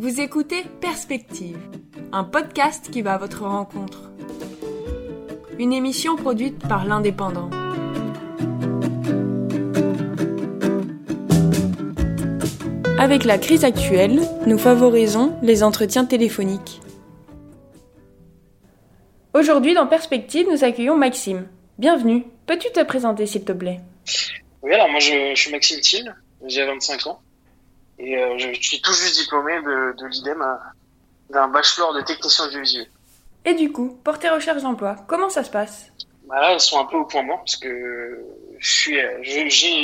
Vous écoutez Perspective, un podcast qui va à votre rencontre. Une émission produite par l'Indépendant. Avec la crise actuelle, nous favorisons les entretiens téléphoniques. Aujourd'hui, dans Perspective, nous accueillons Maxime. Bienvenue. Peux-tu te présenter, s'il te plaît? Oui, alors moi, je, suis Maxime Thiel, j'ai 25 ans. Et euh, je suis tout juste diplômé de, de l'IDEM euh, d'un bachelor de technicien audiovisuel. Et du coup, pour tes recherches d'emploi, comment ça se passe? Bah Là, elles sont un peu au point mort parce que euh, j'ai,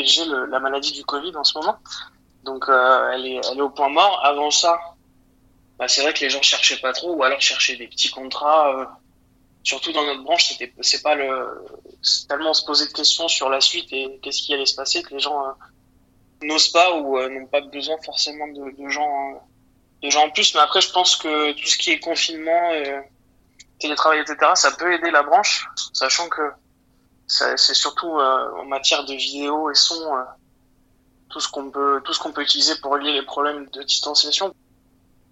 la maladie du Covid en ce moment. Donc, euh, elle, est, elle est au point mort. Avant ça, bah, c'est vrai que les gens cherchaient pas trop ou alors cherchaient des petits contrats. Euh, surtout dans notre branche, c'était, c'est pas le, tellement se poser de questions sur la suite et qu'est-ce qui allait se passer que les gens n'osent pas ou euh, n'ont pas besoin forcément de, gens de gens en plus. Mais après, je pense que tout ce qui est confinement, euh, télétravail, etc., ça peut aider la branche, sachant que c'est surtout euh, en matière de vidéo et son tout ce qu'on peut tout ce qu'on peut utiliser pour régler les problèmes de distanciation.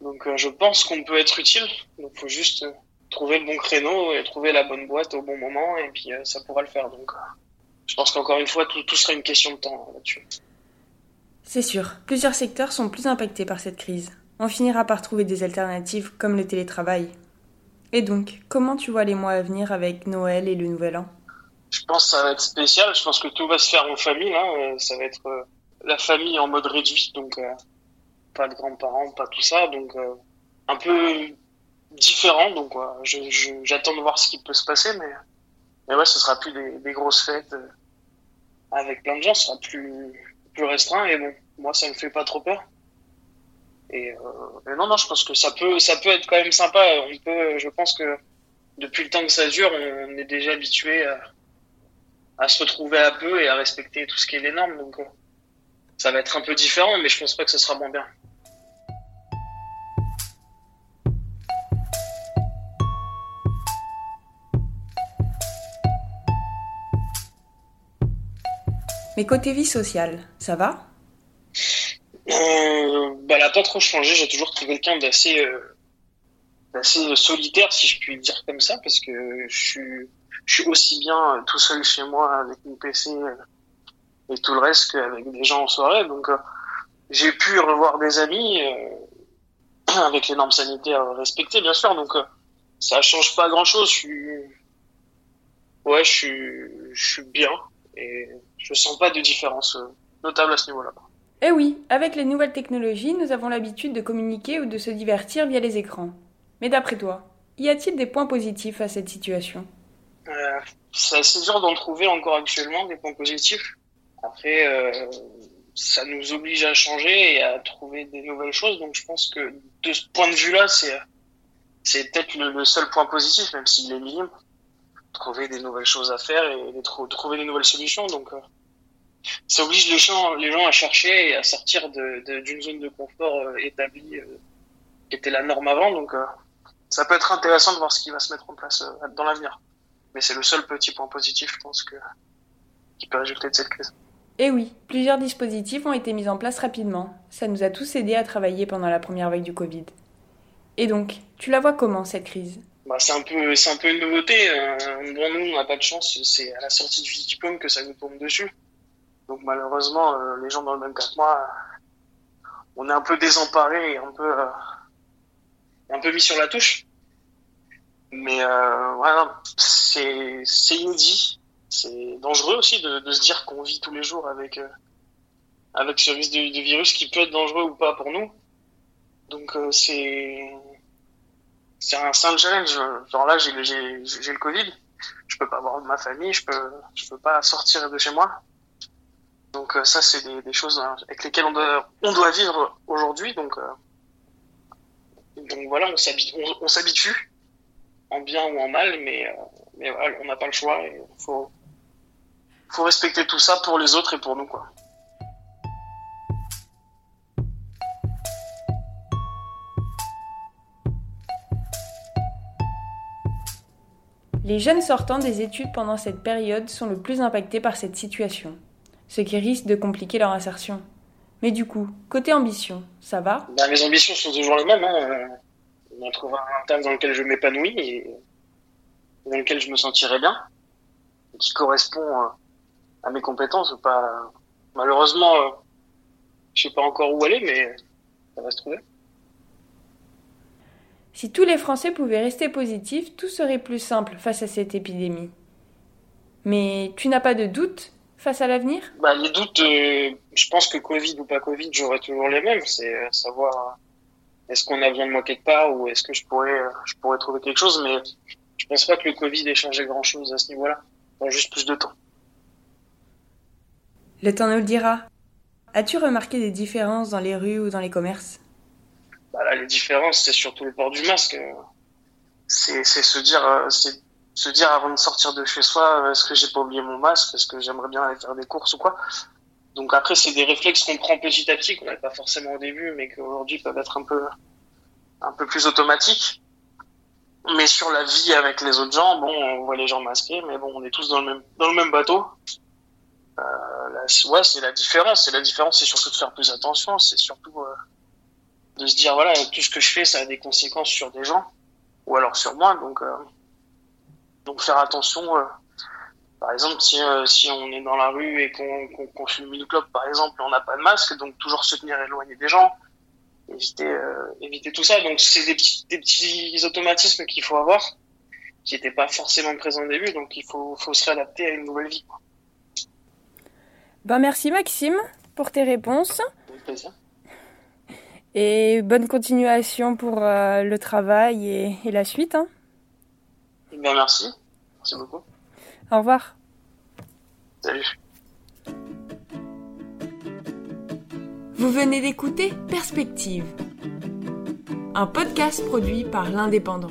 Donc je pense qu'on peut être utile. Donc faut juste trouver le bon créneau et trouver la bonne boîte au bon moment et puis ça pourra le faire. Donc je pense qu'encore une fois tout, tout sera une question de temps là-dessus. C'est sûr, plusieurs secteurs sont plus impactés par cette crise. On finira par trouver des alternatives comme le télétravail. Et donc, comment tu vois les mois à venir avec Noël et le Nouvel An? Je pense que ça va être spécial. Je pense que tout va se faire en famille. Hein. Ça va être euh, la famille en mode réduit, donc euh, pas de grands-parents, pas tout ça, donc euh, un peu différent. Donc, j'attends de voir ce qui peut se passer, mais, mais ouais, ce sera plus des, des grosses fêtes avec plein de gens. Ce sera plus plus restreint et bon, moi ça me fait pas trop peur. Et, euh, non, non, je pense que ça peut, ça peut être quand même sympa. On peut, je pense que depuis le temps que ça dure, on est déjà habitué à, à se retrouver un peu et à respecter tout ce qui est les normes. Donc, euh, ça va être un peu différent, mais je pense pas que ce sera moins bien. Mais côté vie sociale, ça va? Euh, bah, Elle pas trop changé. J'ai toujours été quelqu'un d'assez euh, d'assez solitaire, si je puis dire comme ça, parce que je suis, aussi bien tout seul chez moi avec mon PC et tout le reste qu'avec des gens en soirée. Donc, euh, j'ai pu revoir des amis euh, avec les normes sanitaires respectées, bien sûr. Donc, euh, ça change pas grand-chose. Je suis bien et je sens pas de différence euh, notable à ce niveau-là. Eh oui, avec les nouvelles technologies, nous avons l'habitude de communiquer ou de se divertir via les écrans. Mais d'après toi, y a-t-il des points positifs à cette situation? Euh, C'est assez dur d'en trouver encore actuellement des points positifs. Après, euh, ça nous oblige à changer et à trouver des nouvelles choses. Donc je pense que de ce point de vue-là, c'est c'est peut-être le, le, seul point positif, même s'il est minime trouver des nouvelles choses à faire et de trouver des nouvelles solutions. Donc, euh, ça oblige les gens, les gens à chercher et à sortir d'une zone de confort euh, établie euh, qui était la norme avant. Donc, ça peut être intéressant de voir ce qui va se mettre en place dans l'avenir. Mais c'est le seul petit point positif, je pense, que, qui peut résulter de cette crise. Et eh oui, plusieurs dispositifs ont été mis en place rapidement. Ça nous a tous aidés à travailler pendant la première vague du Covid. Et donc, tu la vois comment cette crise? Bah, c'est un peu c'est un peu une nouveauté. Euh, bon, nous, on n'a pas de chance. C'est à la sortie du diplôme que ça nous tombe dessus. Donc malheureusement, euh, les gens dans le même cas que moi, on est un peu désemparés et un peu euh, un peu mis sur la touche. Mais euh, voilà, c'est c'est inédit. C'est dangereux aussi de, se dire qu'on vit tous les jours avec euh, avec ce risque de, virus qui peut être dangereux ou pas pour nous. Donc c'est c'est un, un challenge. Genre là, j'ai le Covid, je peux pas voir ma famille, je peux, je peux pas sortir de chez moi. Donc euh, ça, c'est des, des, choses hein, avec lesquelles on doit, on doit vivre aujourd'hui. Donc, euh, donc voilà, on s'habitue, en bien ou en mal, mais, euh, mais voilà, on n'a pas le choix. Il faut, faut respecter tout ça pour les autres et pour nous, quoi. Les jeunes sortant des études pendant cette période sont le plus impactés par cette situation, ce qui risque de compliquer leur insertion. Mais du coup, côté ambition, ça va? Bah, Mes ambitions sont toujours les mêmes. Hein. On trouver un taf dans lequel je m'épanouis et dans lequel je me sentirai bien, qui correspond euh, à mes compétences. Pas... Malheureusement, euh, je sais pas encore où aller, mais ça va se trouver. Si tous les Français pouvaient rester positifs, tout serait plus simple face à cette épidémie. Mais tu n'as pas de doute face à l'avenir? Bah, Les doutes, euh, je pense que Covid ou pas Covid, j'aurai toujours les mêmes. C'est euh, savoir euh, est-ce qu'on a besoin de moi quelque part ou est-ce que je pourrais, je pourrais trouver quelque chose. Mais je pense pas que le Covid ait changé grand-chose à ce niveau-là. Il juste plus de temps. Le temps nous le dira. As-tu remarqué des différences dans les rues ou dans les commerces? Bah là, les différences, c'est surtout le port du masque. C'est se dire, c'est se dire avant de sortir de chez soi, est-ce que j'ai pas oublié mon masque, est-ce que j'aimerais bien aller faire des courses ou quoi. Donc après, c'est des réflexes qu'on prend petit à petit, qu'on n'avait pas forcément au début, mais qu'aujourd'hui peuvent être un peu, un peu plus automatiques. Mais sur la vie avec les autres gens, bon, on voit les gens masqués, mais bon, on est tous dans le même, dans le même bateau. Euh, ouais, c'est la différence. C'est la différence, c'est surtout de faire plus attention. C'est surtout euh, de se dire voilà, tout ce que je fais, ça a des conséquences sur des gens ou alors sur moi. Donc euh, donc faire attention. Euh, par exemple, si, euh, si on est dans la rue et qu'on qu'on fume une clope, par exemple, on n'a pas de masque, donc toujours se tenir éloigné des gens, éviter, euh, éviter tout ça. Donc c'est des petits, des petits automatismes qu'il faut avoir, qui n'étaient pas forcément présents au début, donc il faut, faut se réadapter à une nouvelle vie. Ben merci Maxime pour tes réponses. Et bonne continuation pour le travail et, et la suite. Hein. Bien, merci. Merci beaucoup. Au revoir. Salut. Vous venez d'écouter Perspective, un podcast produit par l'Indépendant.